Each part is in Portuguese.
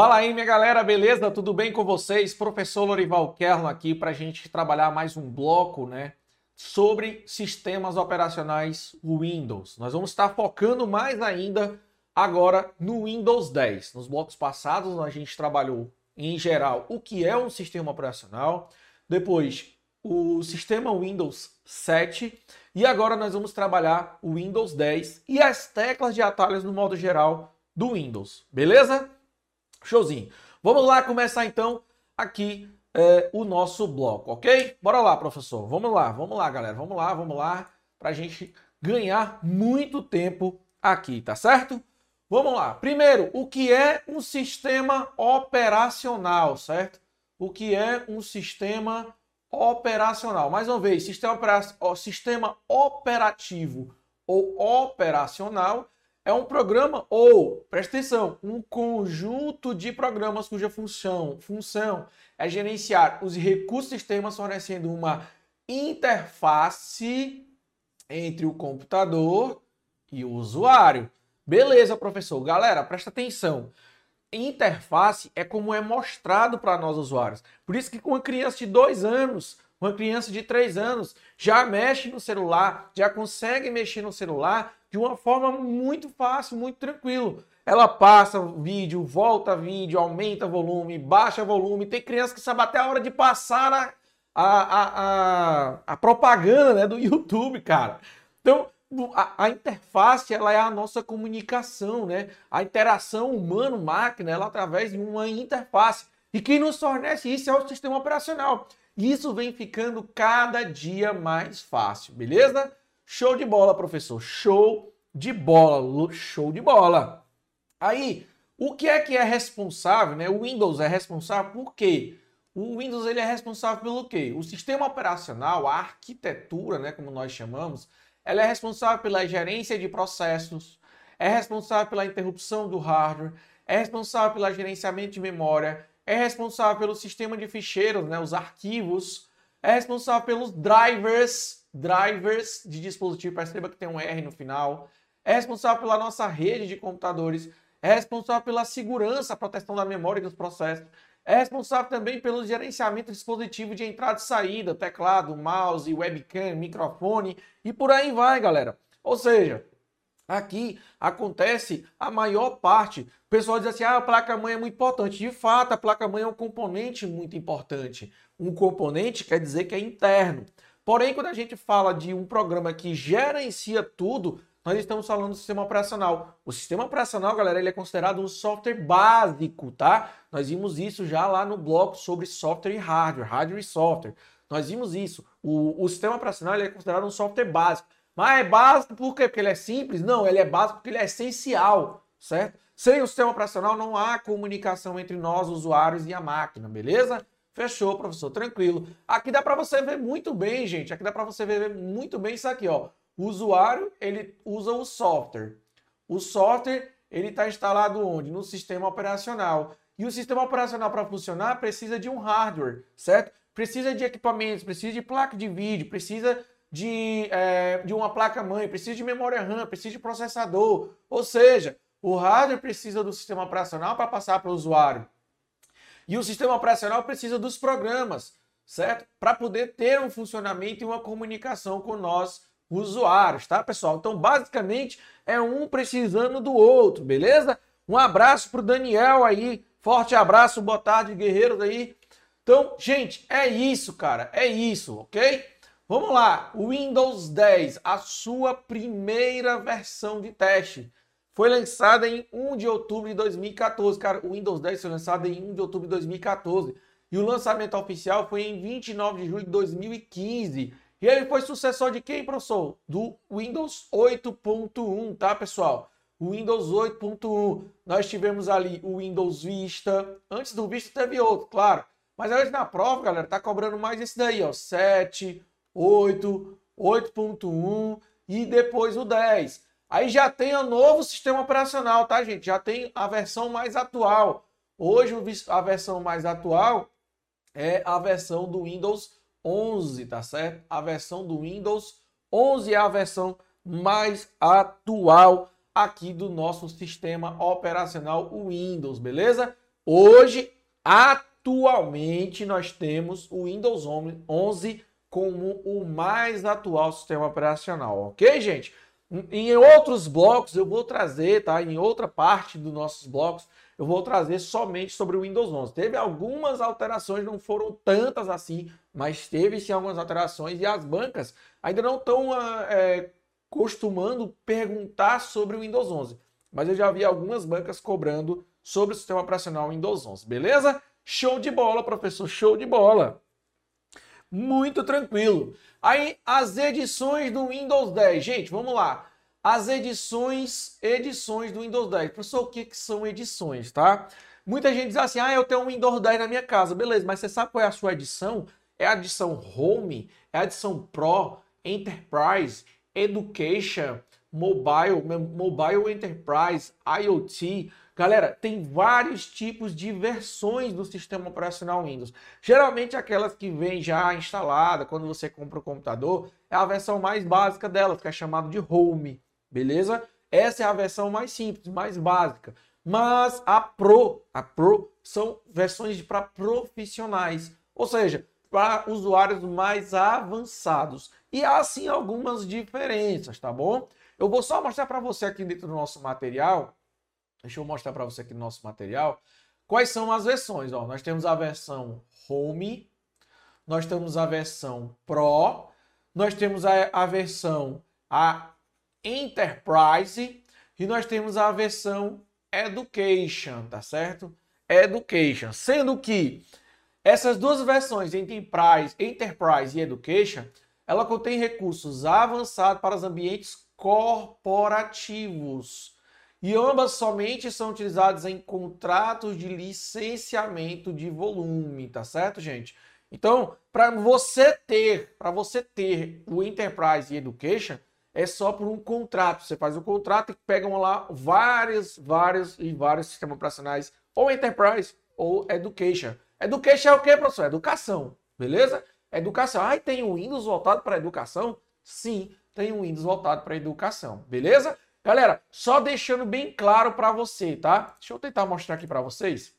Fala aí, minha galera, beleza? Tudo bem com vocês? Professor Lorival Kerno aqui para a gente trabalhar mais um bloco, né? Sobre sistemas operacionais Windows. Nós vamos estar focando mais ainda agora no Windows 10. Nos blocos passados, a gente trabalhou em geral o que é um sistema operacional, depois o sistema Windows 7 e agora nós vamos trabalhar o Windows 10 e as teclas de atalhos no modo geral do Windows, beleza? Showzinho. Vamos lá começar então aqui é, o nosso bloco, ok? Bora lá, professor. Vamos lá, vamos lá, galera. Vamos lá, vamos lá, para a gente ganhar muito tempo aqui, tá certo? Vamos lá. Primeiro, o que é um sistema operacional, certo? O que é um sistema operacional? Mais uma vez, sistema, sistema operativo ou operacional é um programa ou, presta atenção, um conjunto de programas cuja função, função é gerenciar os recursos sistemas fornecendo uma interface entre o computador e o usuário. Beleza, professor. Galera, presta atenção. Interface é como é mostrado para nós usuários. Por isso que com uma criança de dois anos, uma criança de três anos já mexe no celular, já consegue mexer no celular de uma forma muito fácil, muito tranquilo. Ela passa vídeo, volta vídeo, aumenta volume, baixa volume. Tem criança que sabe até a hora de passar a, a, a, a propaganda né, do YouTube, cara. Então, a, a, interface ela é a nossa comunicação, né? A interação humano-máquina, ela através de uma interface. E quem nos fornece isso é o sistema operacional. E isso vem ficando cada dia mais fácil, beleza? Show de bola, professor. Show de bola. Show de bola. Aí, o que é que é responsável, né? O Windows é responsável por quê? O Windows ele é responsável pelo quê? O sistema operacional, a arquitetura, né, como nós chamamos, ela é responsável pela gerência de processos, é responsável pela interrupção do hardware, é responsável pelo gerenciamento de memória, é responsável pelo sistema de ficheiros, né, os arquivos, é responsável pelos drivers, drivers de dispositivo, perceba que tem um R no final, é responsável pela nossa rede de computadores, é responsável pela segurança, proteção da memória e dos processos, é responsável também pelo gerenciamento de dispositivo de entrada e saída, teclado, mouse, webcam, microfone e por aí vai, galera. Ou seja, aqui acontece a maior parte. O pessoal diz assim: ah, a placa-mãe é muito importante. De fato, a placa-mãe é um componente muito importante. Um componente quer dizer que é interno. Porém, quando a gente fala de um programa que gerencia tudo, nós estamos falando do sistema operacional. O sistema operacional, galera, ele é considerado um software básico, tá? Nós vimos isso já lá no bloco sobre software e hardware, hardware e software. Nós vimos isso. O, o sistema operacional é considerado um software básico. Mas é básico por quê? Porque ele é simples? Não, ele é básico porque ele é essencial, certo? Sem o sistema operacional não há comunicação entre nós, usuários e a máquina, beleza? Fechou, professor, tranquilo. Aqui dá para você ver muito bem, gente. Aqui dá para você ver muito bem isso aqui, ó. O usuário, ele usa o software. O software, ele está instalado onde? No sistema operacional. E o sistema operacional, para funcionar, precisa de um hardware, certo? Precisa de equipamentos, precisa de placa de vídeo, precisa de, é, de uma placa-mãe, precisa de memória RAM, precisa de processador. Ou seja, o hardware precisa do sistema operacional para passar para o usuário. E o sistema operacional precisa dos programas, certo? Para poder ter um funcionamento e uma comunicação com nós, usuários, tá, pessoal? Então, basicamente, é um precisando do outro, beleza? Um abraço para o Daniel aí. Forte abraço, boa tarde, guerreiros aí. Então, gente, é isso, cara. É isso, ok? Vamos lá. Windows 10, a sua primeira versão de teste foi lançada em 1 de outubro de 2014. Cara, o Windows 10 foi lançado em 1 de outubro de 2014. E o lançamento oficial foi em 29 de julho de 2015. E ele foi sucessor de quem, professor? Do Windows 8.1, tá, pessoal? O Windows 8.1. Nós tivemos ali o Windows Vista. Antes do Vista teve outro, claro. Mas hoje na prova, galera, tá cobrando mais esse daí, ó. 7, 8, 8.1 e depois o 10. Aí já tem o novo sistema operacional, tá, gente? Já tem a versão mais atual. Hoje a versão mais atual é a versão do Windows 11, tá certo? A versão do Windows 11 é a versão mais atual aqui do nosso sistema operacional Windows, beleza? Hoje, atualmente, nós temos o Windows 11 como o mais atual sistema operacional, ok, gente? Em outros blocos eu vou trazer, tá? Em outra parte dos nossos blocos, eu vou trazer somente sobre o Windows 11. Teve algumas alterações, não foram tantas assim, mas teve sim algumas alterações e as bancas ainda não estão ah, é, costumando perguntar sobre o Windows 11. Mas eu já vi algumas bancas cobrando sobre o sistema operacional Windows 11, beleza? Show de bola, professor, show de bola. Muito tranquilo. Aí, as edições do Windows 10. Gente, vamos lá. As edições, edições do Windows 10. Professor, o que, que são edições, tá? Muita gente diz assim, ah, eu tenho um Windows 10 na minha casa. Beleza, mas você sabe qual é a sua edição? É a edição Home, é a edição Pro, Enterprise, Education, Mobile, Mobile Enterprise, IoT. Galera, tem vários tipos de versões do sistema operacional Windows. Geralmente aquelas que vem já instalada quando você compra o computador, é a versão mais básica dela, que é chamada de Home, beleza? Essa é a versão mais simples, mais básica. Mas a Pro, a Pro são versões para profissionais, ou seja, para usuários mais avançados. E há sim algumas diferenças, tá bom? Eu vou só mostrar para você aqui dentro do nosso material Deixa eu mostrar para você aqui no nosso material. Quais são as versões? Ó, nós temos a versão Home, nós temos a versão Pro, nós temos a, a versão a Enterprise e nós temos a versão Education, tá certo? Education. Sendo que essas duas versões, Enterprise, Enterprise e Education, ela contém recursos avançados para os ambientes corporativos e ambas somente são utilizadas em contratos de licenciamento de volume, tá certo, gente? Então, para você ter, para você ter o Enterprise e Education, é só por um contrato. Você faz o um contrato e pegam lá vários, vários e vários sistemas operacionais, ou Enterprise ou Education. Education é o que, professor? Educação, beleza? Educação. Ah, tem um Windows voltado para educação? Sim, tem um Windows voltado para educação, beleza? Galera, só deixando bem claro para você, tá? Deixa eu tentar mostrar aqui para vocês.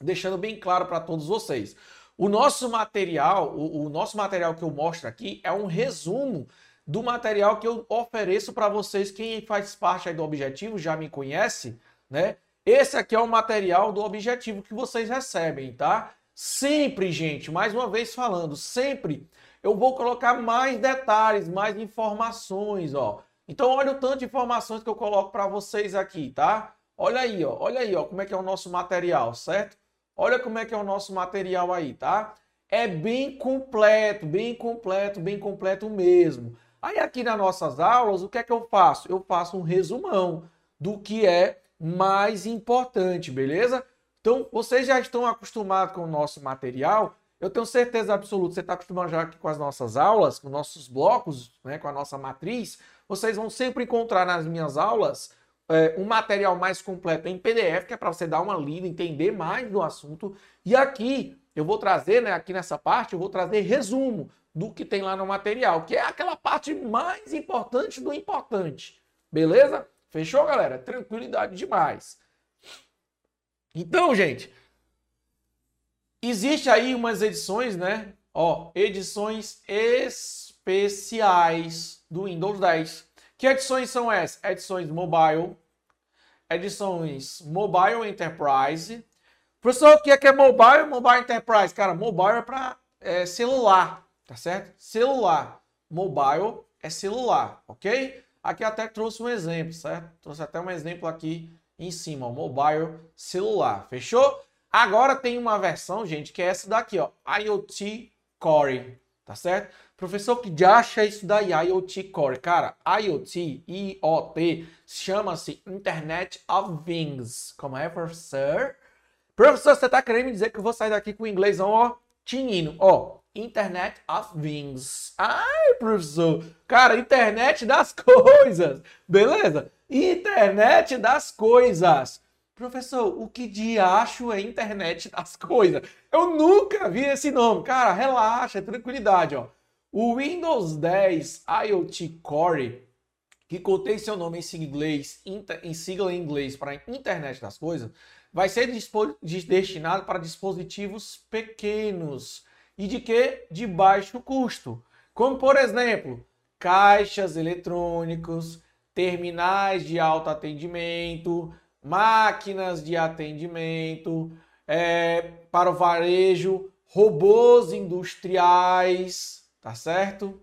Deixando bem claro para todos vocês. O nosso material, o, o, nosso material que eu mostro aqui é um resumo do material que eu ofereço para vocês. Quem faz parte aí do Objetivo já me conhece, né? Esse aqui é o material do Objetivo que vocês recebem, tá? Sempre, gente, mais uma vez falando, sempre eu vou colocar mais detalhes, mais informações, ó. Então, olha o tanto de informações que eu coloco para vocês aqui, tá? Olha aí, ó. Olha aí, ó, como é que é o nosso material, certo? Olha como é que é o nosso material aí, tá? É bem completo, bem completo, bem completo mesmo. Aí aqui nas nossas aulas, o que é que eu faço? Eu faço um resumão do que é mais importante, beleza? Então, vocês já estão acostumados com o nosso material. Eu tenho certeza absoluta, você está acostumado já aqui com as nossas aulas, com nossos blocos, né, com a nossa matriz vocês vão sempre encontrar nas minhas aulas é, um material mais completo em PDF, que é para você dar uma lida, entender mais do assunto. E aqui eu vou trazer, né, aqui nessa parte, eu vou trazer resumo do que tem lá no material, que é aquela parte mais importante do importante. Beleza? Fechou, galera? Tranquilidade demais. Então, gente, existe aí umas edições, né? Ó, edições especiais do Windows 10. Que edições são essas? Edições mobile, edições mobile enterprise. Professor, o que é, que é mobile mobile enterprise? Cara, mobile é para é, celular, tá certo? Celular. Mobile é celular, ok? Aqui até trouxe um exemplo, certo? Trouxe até um exemplo aqui em cima, ó, mobile celular, fechou? Agora tem uma versão, gente, que é essa daqui, ó, IoT Core, tá certo? Professor, que acha isso daí, IoT Core? Cara, IoT, IoT, chama-se Internet of Things. Como é, professor? Professor, você tá querendo me dizer que eu vou sair daqui com o inglês, ó, tinino, ó, Internet of Things. Ai, professor. Cara, internet das coisas. Beleza? Internet das coisas. Professor, o que diacho é internet das coisas? Eu nunca vi esse nome. Cara, relaxa, tranquilidade, ó. O Windows 10 IoT Core, que contém seu nome em inglês, em sigla em inglês para Internet das Coisas, vai ser destinado para dispositivos pequenos e de que? De baixo custo. Como, por exemplo, caixas eletrônicos, terminais de autoatendimento, máquinas de atendimento, é, para o varejo, robôs industriais, tá certo?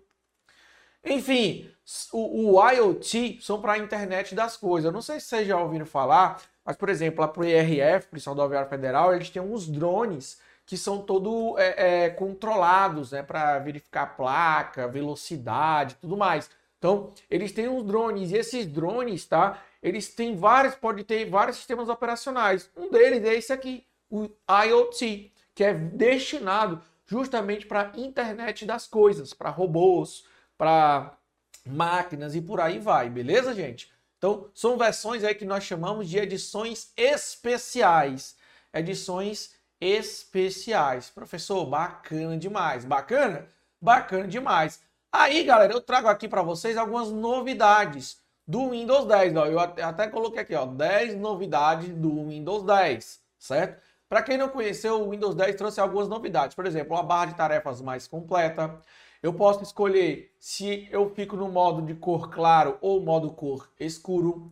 Enfim, o, o IoT são para a internet das coisas. Eu não sei se vocês já ouviram falar, mas, por exemplo, a PRF, Polícia Rodoviária Federal, eles têm uns drones que são todo é, é, controlados, né, para verificar placa, velocidade, tudo mais. Então, eles têm uns drones e esses drones, tá? Eles têm vários, pode ter vários sistemas operacionais. Um deles é esse aqui, o IoT, que é destinado justamente para a internet das coisas, para robôs, para máquinas e por aí vai, beleza, gente? Então, são versões aí que nós chamamos de edições especiais. Edições especiais. Professor, bacana demais. Bacana? Bacana demais. Aí, galera, eu trago aqui para vocês algumas novidades do Windows 10. Ó. Eu até coloquei aqui, ó, 10 novidades do Windows 10, certo? Para quem não conheceu, o Windows 10 trouxe algumas novidades. Por exemplo, uma barra de tarefas mais completa. Eu posso escolher se eu fico no modo de cor claro ou modo cor escuro.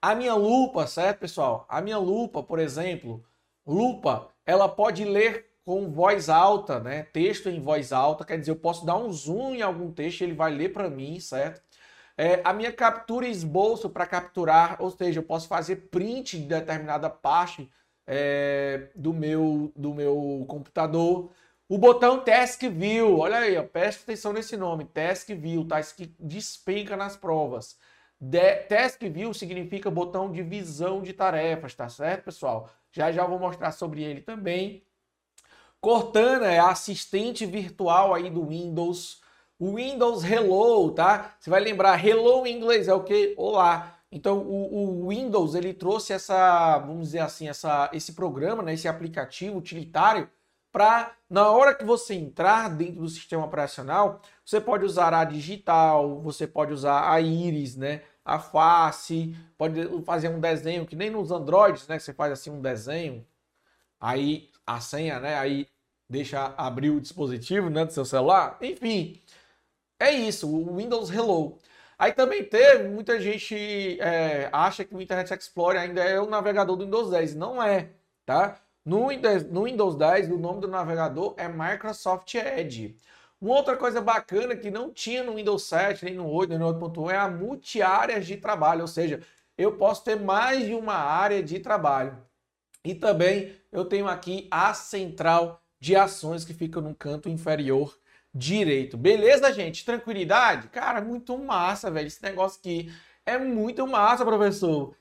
A minha lupa, certo, pessoal? A minha lupa, por exemplo, lupa, ela pode ler com voz alta, né? Texto em voz alta, quer dizer, eu posso dar um zoom em algum texto, ele vai ler para mim, certo? É, a minha captura esboço para capturar, ou seja, eu posso fazer print de determinada parte é, do, meu, do meu computador. O botão Task View, olha aí, ó, preste atenção nesse nome, Task View, tá? Isso que despenca nas provas. De, task View significa botão de visão de tarefas, tá certo, pessoal? Já já vou mostrar sobre ele também. Cortana é a assistente virtual aí do Windows. Windows Hello, tá? Você vai lembrar, Hello em inglês é o que? Olá. Então o, o, Windows ele trouxe essa, vamos dizer assim, essa, esse programa, né, esse aplicativo utilitário para na hora que você entrar dentro do sistema operacional, você pode usar a digital, você pode usar a íris, né, a face, pode fazer um desenho que nem nos Androids, né, você faz assim um desenho, aí a senha, né, aí deixa abrir o dispositivo, né, do seu celular. Enfim, é isso, o Windows Hello. Aí também teve, muita gente é, acha que o Internet Explorer ainda é o navegador do Windows 10. Não é, tá? No Windows, no Windows 10, o nome do navegador é Microsoft Edge. Uma outra coisa bacana que não tinha no Windows 7, nem no 8, nem no 8.1 é a multi-áreas de trabalho, ou seja, eu posso ter mais de uma área de trabalho. E também eu tenho aqui a central de ações que fica no canto inferior direito. Beleza, gente? Tranquilidade? Cara, muito massa, velho. Esse negócio aqui é muito massa, professor.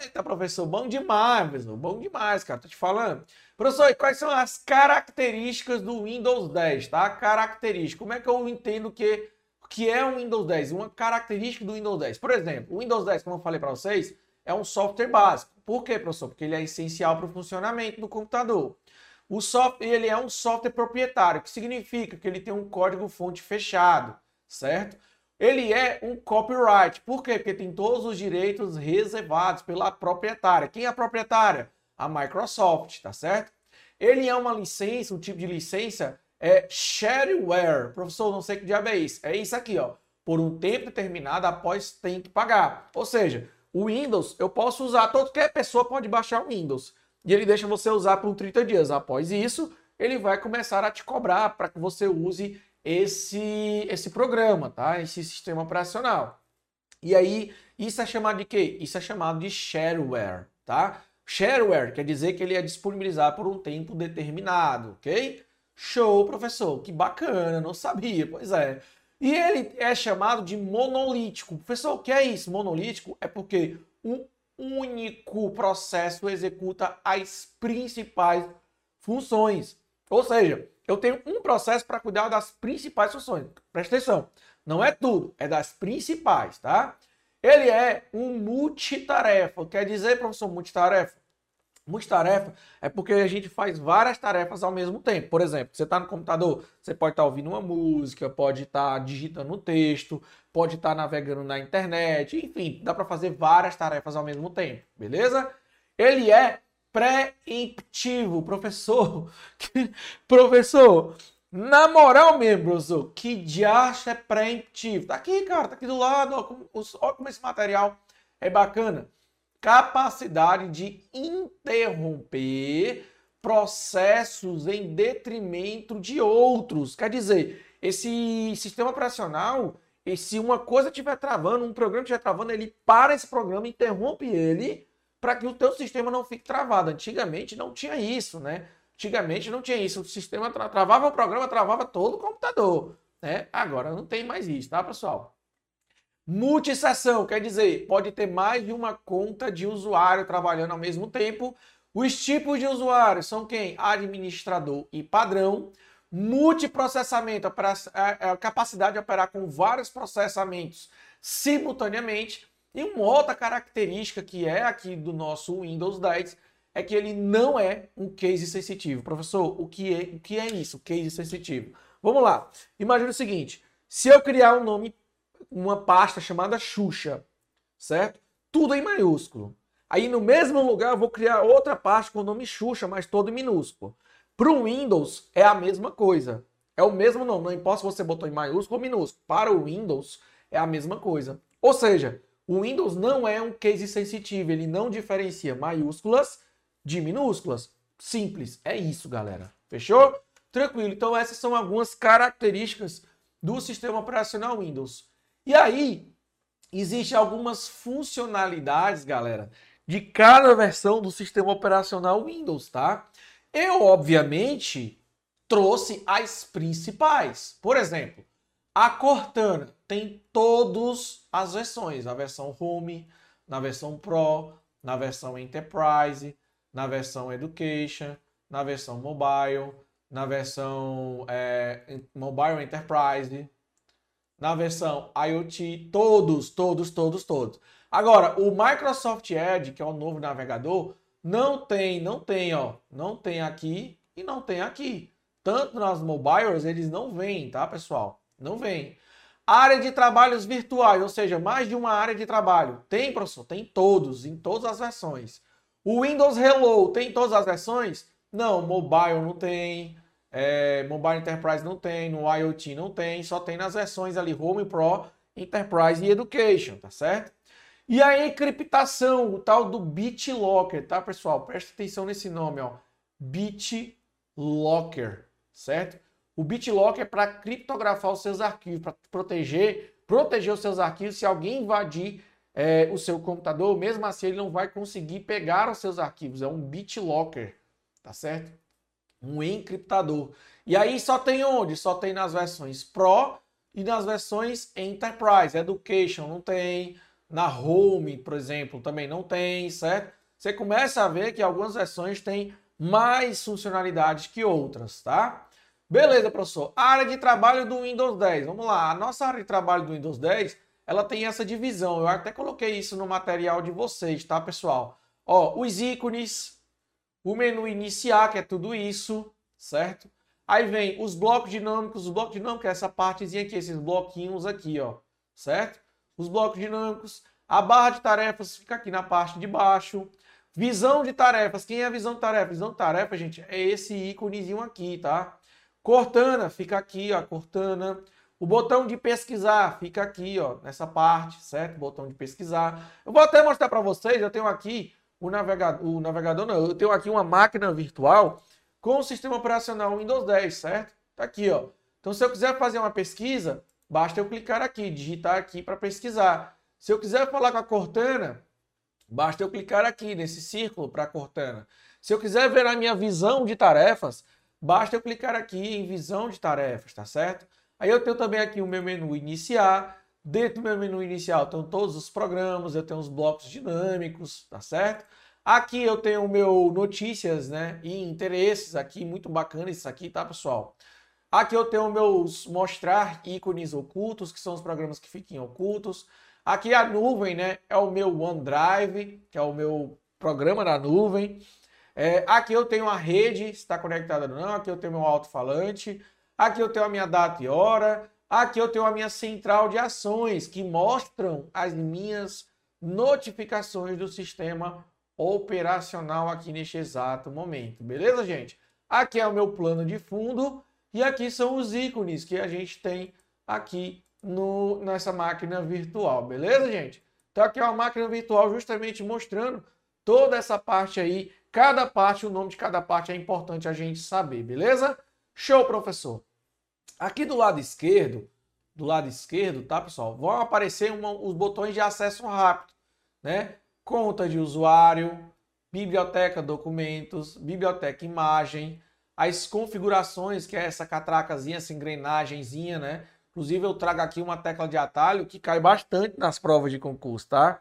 Eita, professor, bom demais, professor. Bom demais, cara. Tô te falando. Professor, quais são as características do Windows 10, tá? Característica. Como é que eu entendo que que é o Windows 10? Uma característica do Windows 10. Por exemplo, o Windows 10, como eu falei para vocês, é um software básico. Por quê, professor? Porque ele é essencial para o funcionamento do computador. O software ele é um software proprietário, que significa que ele tem um código-fonte fechado, certo? Ele é um copyright. Por quê? Porque tem todos os direitos reservados pela proprietária. Quem é a proprietária? A Microsoft, tá certo? Ele é uma licença, um tipo de licença é shareware. Professor, não sei que diabo é isso. É isso aqui, ó. Por um tempo determinado após tem que pagar. Ou seja, o Windows eu posso usar, qualquer pessoa pode baixar o Windows e ele deixa você usar por 30 dias. Após isso, ele vai começar a te cobrar para que você use esse, esse programa, tá? Esse sistema operacional. E aí, isso é chamado de quê? Isso é chamado de shareware, tá? Shareware quer dizer que ele é disponibilizado por um tempo determinado, ok? Show, professor, que bacana, não sabia, pois é. E ele é chamado de monolítico. Professor, o que é isso? Monolítico é porque um único processo executa as principais funções. Ou seja, eu tenho um processo para cuidar das principais funções. Presta atenção. Não é tudo, é das principais, tá? Ele é um multitarefa. Quer dizer, professor, multitarefa? Multitarefa é porque a gente faz várias tarefas ao mesmo tempo. Por exemplo, você está no computador, você pode estar tá ouvindo uma música, pode estar tá digitando um texto, pode estar tá navegando na internet, enfim, dá para fazer várias tarefas ao mesmo tempo, beleza? Ele é Pré-emptivo, professor. professor, na moral mesmo, professor, que diacho é pré-emptivo? Tá aqui, cara, tá aqui do lado, ó, como, ó como esse material é bacana. Capacidade de interromper processos em detrimento de outros. Quer dizer, esse sistema operacional, e se uma coisa estiver travando, um programa estiver travando, ele para esse programa, interrompe ele para que o teu sistema não fique travado. Antigamente não tinha isso, né? Antigamente não tinha isso. O sistema tra travava o programa, travava todo o computador, né? Agora não tem mais isso, tá, pessoal? Multisessão, quer dizer, pode ter mais de uma conta de usuário trabalhando ao mesmo tempo. Os tipos de usuários são quem? Administrador e padrão. Multiprocessamento, a capacidade de operar com vários processamentos simultaneamente. E uma outra característica que é aqui do nosso Windows 10 é que ele não é um case sensitivo. Professor, o que é, o que é isso, case sensitivo? Vamos lá. Imagina o seguinte, se eu criar um nome, uma pasta chamada Xuxa, certo? Tudo em maiúsculo. Aí no mesmo lugar eu vou criar outra pasta com o nome Xuxa, mas todo em minúsculo. Para o Windows é a mesma coisa. É o mesmo nome, não importa se você botou em maiúsculo ou minúsculo. Para o Windows é a mesma coisa. Ou seja, o Windows não é um case sensitivo, ele não diferencia maiúsculas de minúsculas. Simples, é isso, galera. Fechou? Tranquilo. Então essas são algumas características do sistema operacional Windows. E aí, existem algumas funcionalidades, galera, de cada versão do sistema operacional Windows, tá? Eu, obviamente, trouxe as principais. Por exemplo, a Cortana tem todas as versões, na versão Home, na versão Pro, na versão Enterprise, na versão Education, na versão Mobile, na versão é, Mobile Enterprise, na versão IoT, todos, todos, todos, todos. Agora, o Microsoft Edge, que é o novo navegador, não tem, não tem, ó, não tem aqui e não tem aqui. Tanto nas mobiles, eles não vêm, tá, pessoal? Não vem. Área de trabalhos virtuais, ou seja, mais de uma área de trabalho. Tem, professor? Tem todos, em todas as versões. O Windows Hello tem todas as versões? Não, mobile não tem, é, Mobile Enterprise não tem, no IoT não tem, só tem nas versões ali Home Pro, Enterprise e Education, tá certo? E a encriptação, o tal do BitLocker, tá, pessoal? Presta atenção nesse nome, ó. BitLocker, certo? O BitLocker é para criptografar os seus arquivos, para proteger, proteger os seus arquivos se alguém invadir é, o seu computador, mesmo assim ele não vai conseguir pegar os seus arquivos. É um BitLocker, tá certo? Um encriptador. E aí só tem onde? Só tem nas versões Pro e nas versões Enterprise. Education não tem. Na Home, por exemplo, também não tem, certo? Você começa a ver que algumas versões têm mais funcionalidades que outras, tá? Beleza, professor. área de trabalho do Windows 10. Vamos lá. A nossa área de trabalho do Windows 10, ela tem essa divisão. Eu até coloquei isso no material de vocês, tá, pessoal? Ó, os ícones, o menu iniciar, que é tudo isso, certo? Aí vem os blocos dinâmicos. Os blocos dinâmicos é essa partezinha aqui, esses bloquinhos aqui, ó, certo? Os blocos dinâmicos. A barra de tarefas fica aqui na parte de baixo. Visão de tarefas. Quem é a visão de tarefas? Visão de tarefas, gente, é esse íconezinho aqui, tá? Cortana fica aqui, ó, Cortana. O botão de pesquisar fica aqui, ó, nessa parte, certo? Botão de pesquisar. Eu vou até mostrar para vocês, eu tenho aqui o navegador, o navegador não, eu tenho aqui uma máquina virtual com o sistema operacional Windows 10, certo? Tá aqui, ó. Então, se eu quiser fazer uma pesquisa, basta eu clicar aqui, digitar aqui para pesquisar. Se eu quiser falar com a Cortana, basta eu clicar aqui nesse círculo para a Cortana. Se eu quiser ver a minha visão de tarefas, Basta eu clicar aqui em visão de tarefas, tá certo? Aí eu tenho também aqui o meu menu iniciar. Dentro do meu menu inicial estão todos os programas, eu tenho os blocos dinâmicos, tá certo? Aqui eu tenho o meu notícias, né, e interesses aqui, muito bacana isso aqui, tá, pessoal? Aqui eu tenho meus mostrar ícones ocultos, que são os programas que ficam ocultos. Aqui a nuvem, né, é o meu OneDrive, que é o meu programa da nuvem. É, aqui eu tenho a rede, está conectada ou não. Aqui eu tenho meu alto-falante. Aqui eu tenho a minha data e hora. Aqui eu tenho a minha central de ações, que mostram as minhas notificações do sistema operacional aqui neste exato momento. Beleza, gente? Aqui é o meu plano de fundo e aqui são os ícones que a gente tem aqui no, nessa máquina virtual. Beleza, gente? Então aqui é uma máquina virtual justamente mostrando toda essa parte aí. Cada parte, o nome de cada parte é importante a gente saber, beleza? Show, professor! Aqui do lado esquerdo, do lado esquerdo, tá, pessoal? Vão aparecer uma, os botões de acesso rápido, né? Conta de usuário, biblioteca documentos, biblioteca imagem, as configurações, que é essa catracazinha, essa engrenagemzinha, né? Inclusive eu trago aqui uma tecla de atalho que cai bastante nas provas de concurso, tá?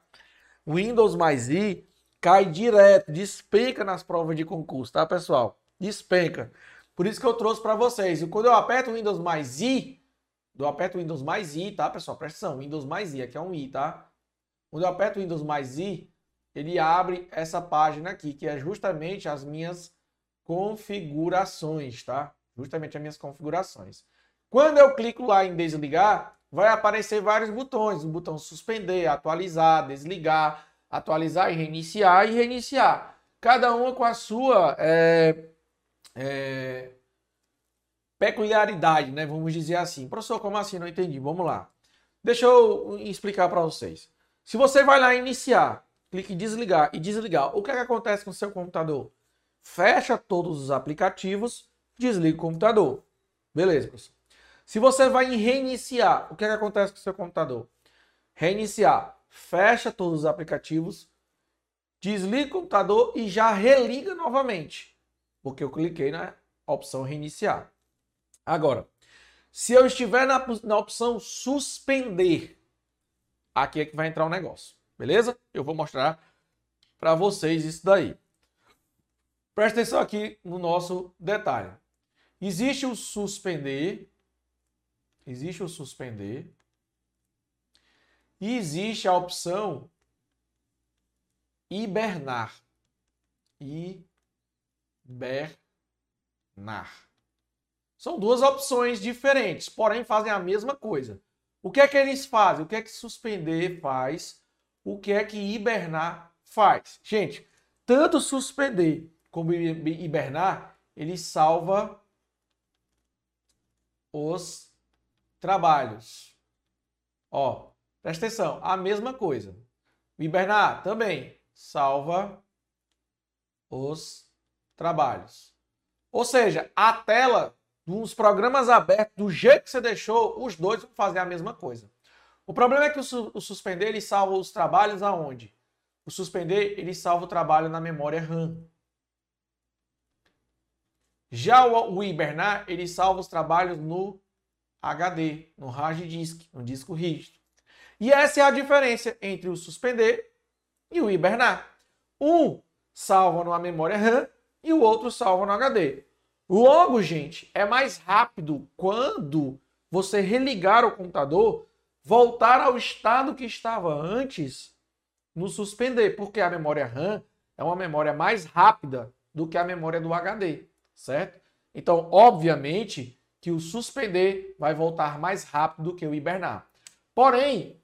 Windows mais I cai direto, despenca nas provas de concurso, tá, pessoal? Despenca. Por isso que eu trouxe para vocês. E quando eu aperto Windows mais I, eu aperto Windows mais I, tá, pessoal? Presta atenção, Windows mais I, aqui é um I, tá? Quando eu aperto Windows mais I, ele abre essa página aqui, que é justamente as minhas configurações, tá? Justamente as minhas configurações. Quando eu clico lá em desligar, vai aparecer vários botões. O botão suspender, atualizar, desligar, atualizar e reiniciar e reiniciar. Cada uma com a sua é, é, peculiaridade, né? Vamos dizer assim. Professor, como assim? Não entendi. Vamos lá. Deixa eu explicar para vocês. Se você vai lá iniciar, clique em desligar e desligar, o que, é que acontece com o seu computador? Fecha todos os aplicativos, desliga o computador. Beleza, professor. Se você vai em reiniciar, o que, é que acontece com o seu computador? Reiniciar, fecha todos os aplicativos, desliga o computador e já religa novamente. Porque eu cliquei na opção reiniciar. Agora, se eu estiver na, na opção suspender, aqui é que vai entrar o um negócio. Beleza? Eu vou mostrar para vocês isso daí. Presta atenção aqui no nosso detalhe. Existe o suspender, existe o suspender, e existe a opção hibernar. Hibernar. São duas opções diferentes, porém fazem a mesma coisa. O que é que eles fazem? O que é que suspender faz? O que é que hibernar faz? Gente, tanto suspender como hibernar, ele salva os trabalhos. Ó, presta atenção, a mesma coisa. Hibernar também salva os trabalhos. Ou seja, a tela dos programas abertos, do jeito que você deixou, os dois vão fazer a mesma coisa. O problema é que o, su o suspender ele salva os trabalhos aonde? O suspender ele salva o trabalho na memória RAM. Já o, o hibernar ele salva os trabalhos no HD, no hard disk, no disco rígido. E essa é a diferença entre o suspender e o hibernar. Um salva numa memória RAM e o outro salva no HD. Logo, gente, é mais rápido quando você religar o computador, voltar ao estado que estava antes no suspender, porque a memória RAM é uma memória mais rápida do que a memória do HD, certo? Então, obviamente que o suspender vai voltar mais rápido do que o hibernar. Porém,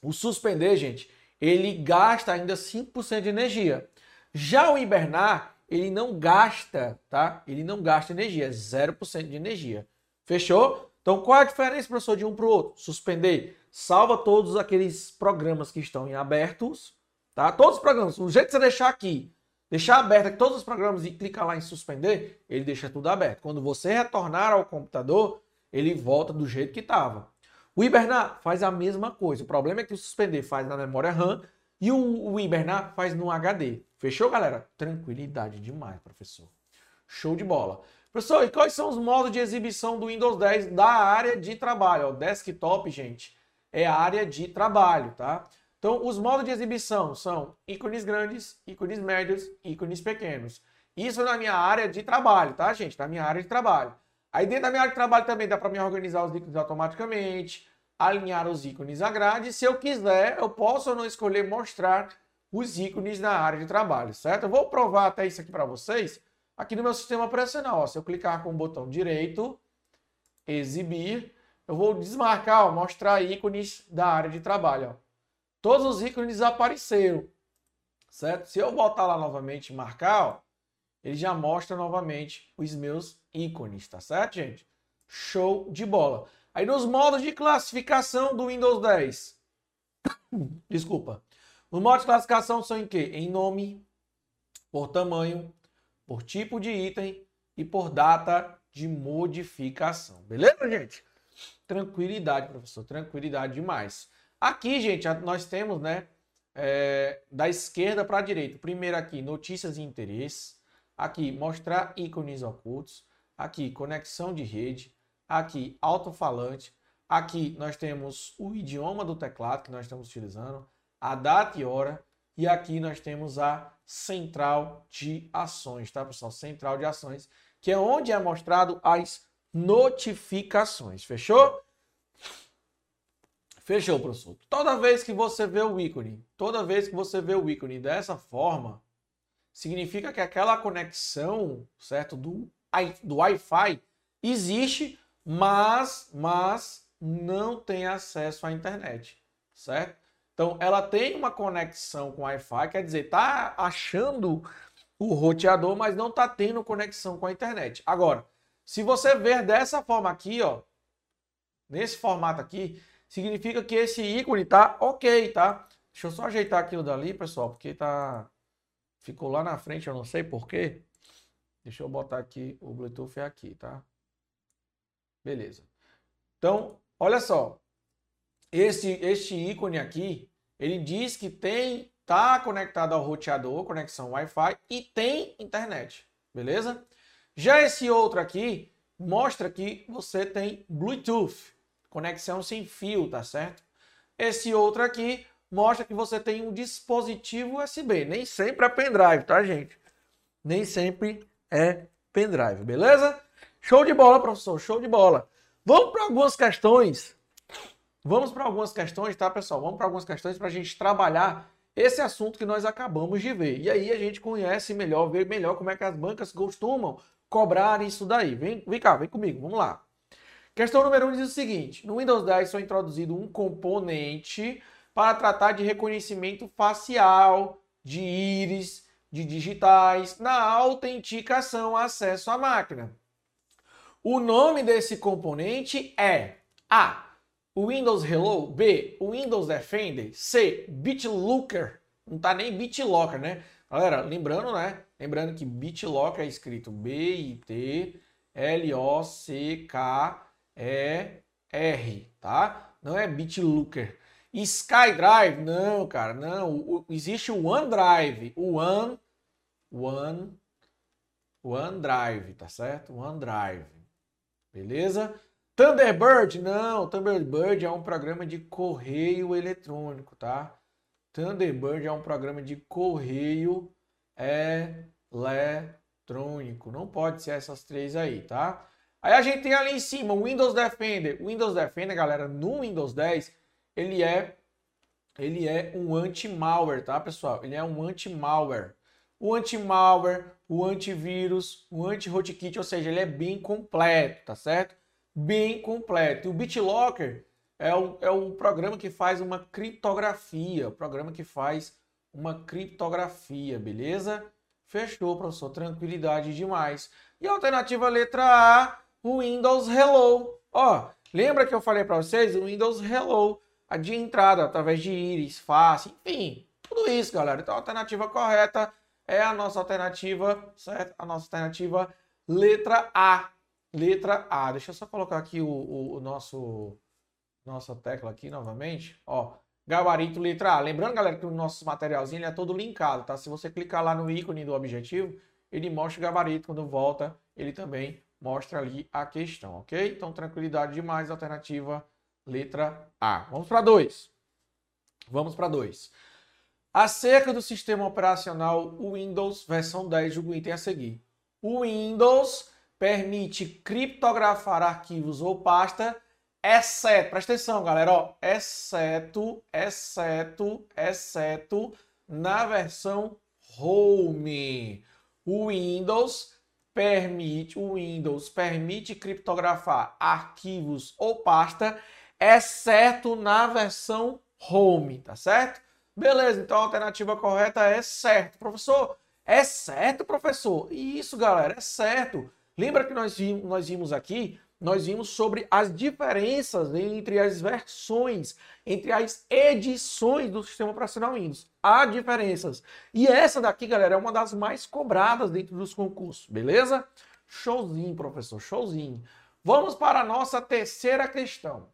o suspender, gente, ele gasta ainda 5% de energia. Já o hibernar, ele não gasta, tá? Ele não gasta energia, é 0% de energia. Fechou? Então, qual é a diferença, professor, de um para o outro? Suspender. Salva todos aqueles programas que estão em abertos, tá? Todos os programas. O jeito que você deixar aqui, deixar aberto aqui todos os programas e clicar lá em suspender, ele deixa tudo aberto. Quando você retornar ao computador, ele volta do jeito que estava. O hibernar faz a mesma coisa. O problema é que o suspender faz na memória RAM e o hibernar faz no HD. Fechou, galera? Tranquilidade demais, professor. Show de bola. Professor, e quais são os modos de exibição do Windows 10 da área de trabalho? O desktop, gente, é a área de trabalho, tá? Então, os modos de exibição são ícones grandes, ícones médios, ícones pequenos. Isso na minha área de trabalho, tá, gente? Na minha área de trabalho. Aí dentro da minha área de trabalho também dá para me organizar os ícones automaticamente, alinhar os ícones à grade. Se eu quiser, eu posso ou não escolher mostrar os ícones na área de trabalho, certo? Eu vou provar até isso aqui para vocês aqui no meu sistema operacional. Ó. Se eu clicar com o botão direito, exibir, eu vou desmarcar, ó, mostrar ícones da área de trabalho. Ó. Todos os ícones apareceram, certo? Se eu botar lá novamente e marcar, ó, ele já mostra novamente os meus ícones, tá certo, gente? Show de bola. Aí nos modos de classificação do Windows 10. Desculpa. Os modos de classificação são em quê? Em nome, por tamanho, por tipo de item e por data de modificação. Beleza, gente? Tranquilidade, professor. Tranquilidade demais. Aqui, gente, nós temos, né, é, da esquerda para a direita. Primeiro aqui, notícias e interesses. Aqui, mostrar ícones ocultos. Aqui, conexão de rede. Aqui, alto-falante. Aqui, nós temos o idioma do teclado que nós estamos utilizando. A data e hora. E aqui nós temos a central de ações, tá, pessoal? Central de ações, que é onde é mostrado as notificações. Fechou? Fechou, professor. Toda vez que você vê o ícone, toda vez que você vê o ícone dessa forma, significa que aquela conexão, certo, do, do Wi-Fi existe, mas, mas não tem acesso à internet, certo? Então, ela tem uma conexão com Wi-Fi, quer dizer, tá achando o roteador, mas não tá tendo conexão com a internet. Agora, se você ver dessa forma aqui, ó, nesse formato aqui, significa que esse ícone tá ok, tá? Deixa eu só ajeitar aquilo dali, pessoal, porque tá ficou lá na frente, eu não sei porquê. Deixa eu botar aqui o Bluetooth é aqui, tá? Beleza. Então, olha só. Esse, este ícone aqui, ele diz que tem tá conectado ao roteador, conexão Wi-Fi e tem internet, beleza? Já esse outro aqui mostra que você tem Bluetooth, conexão sem fio, tá certo? Esse outro aqui mostra que você tem um dispositivo USB. Nem sempre é pendrive, tá, gente? Nem sempre é pendrive, beleza? Show de bola, professor, show de bola. Vamos para algumas questões. Vamos para algumas questões, tá, pessoal? Vamos para algumas questões para a gente trabalhar esse assunto que nós acabamos de ver. E aí a gente conhece melhor, vê melhor como é que as bancas costumam cobrar isso daí. Vem, vem cá, vem comigo, vamos lá. Questão número 1 um diz o seguinte: no Windows 10 foi introduzido um componente para tratar de reconhecimento facial, de íris, de digitais, na autenticação acesso à máquina. O nome desse componente é A. Windows Hello, B. Windows Defender, C. BitLocker, não tá nem BitLocker, né? Galera, lembrando, né? Lembrando que BitLocker é escrito B-I-T-L-O-C-K e-R, tá? Não é BitLooker. SkyDrive, não, cara, não. O, existe o OneDrive, o One, One, OneDrive, tá certo? OneDrive, beleza? Thunderbird, não. Thunderbird é um programa de correio eletrônico, tá? Thunderbird é um programa de correio eletrônico. Não pode ser essas três aí, tá? Aí a gente tem ali em cima o Windows Defender. O Windows Defender, galera, no Windows 10, ele é ele é um anti-malware, tá, pessoal? Ele é um anti-malware. O anti-malware, o antivírus, o anti-rootkit, ou seja, ele é bem completo, tá certo? Bem completo. E o BitLocker é o, é o programa que faz uma criptografia, o programa que faz uma criptografia, beleza? Fechou, professor. Tranquilidade demais. E a alternativa letra A o Windows Hello. Ó, lembra que eu falei para vocês? O Windows Hello, a de entrada através de íris, face, enfim, tudo isso, galera. Então a alternativa correta é a nossa alternativa, certo? A nossa alternativa letra A. Letra A. Deixa eu só colocar aqui o, o, o nosso nossa tecla aqui novamente, ó. Gabarito letra A. Lembrando, galera, que o nosso materialzinho é todo linkado, tá? Se você clicar lá no ícone do objetivo, ele mostra o gabarito. Quando volta, ele também mostra ali a questão, ok? Então, tranquilidade demais, alternativa letra A. Vamos para 2. Vamos para 2. Acerca do sistema operacional Windows versão 10, julgo item a seguir. O Windows permite criptografar arquivos ou pasta, exceto, presta atenção, galera, ó, exceto, exceto, exceto na versão Home. O Windows permite, o Windows permite criptografar arquivos ou pasta, exceto na versão Home, tá certo? Beleza, então a alternativa correta é certo. Professor, é certo, professor? Isso, galera, é certo. Lembra que nós vimos, nós vimos aqui nós vimos sobre as diferenças entre as versões, entre as edições do sistema operacional Windows. Há diferenças. E essa daqui, galera, é uma das mais cobradas dentro dos concursos, beleza? Showzinho, professor, showzinho. Vamos para a nossa terceira questão.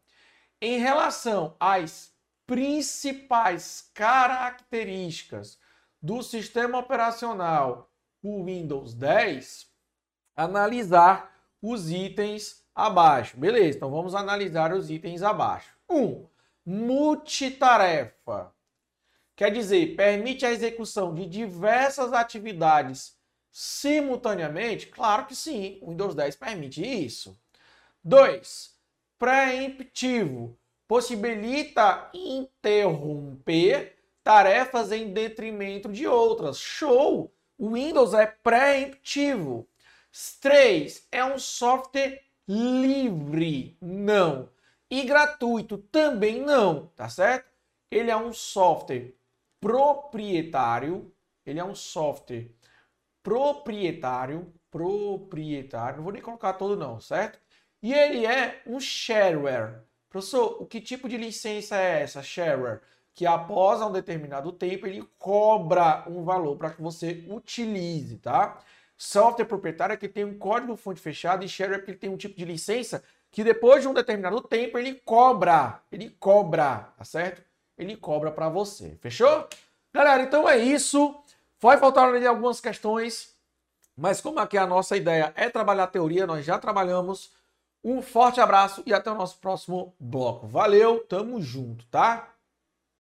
Em relação às principais características do sistema operacional o Windows 10, analisar os itens abaixo. Beleza, então vamos analisar os itens abaixo. 1. Um, multitarefa. Quer dizer, permite a execução de diversas atividades simultaneamente? Claro que sim, o Windows 10 permite isso. 2. Preemptivo. Possibilita interromper tarefas em detrimento de outras. Show! O Windows é preemptivo. 3. É um software livre, não. E gratuito também não, tá certo? Ele é um software proprietário, ele é um software proprietário, proprietário, não vou nem colocar todo não, certo? E ele é um shareware. Professor, o que tipo de licença é essa, shareware? Que após um determinado tempo ele cobra um valor para que você utilize, tá? Software proprietário é que tem um código-fonte fechado e share é que tem um tipo de licença que depois de um determinado tempo ele cobra, ele cobra, tá certo? Ele cobra para você, fechou? Galera, então é isso. Vai faltar ali algumas questões, mas como aqui a nossa ideia é trabalhar a teoria, nós já trabalhamos. Um forte abraço e até o nosso próximo bloco. Valeu, tamo junto, tá?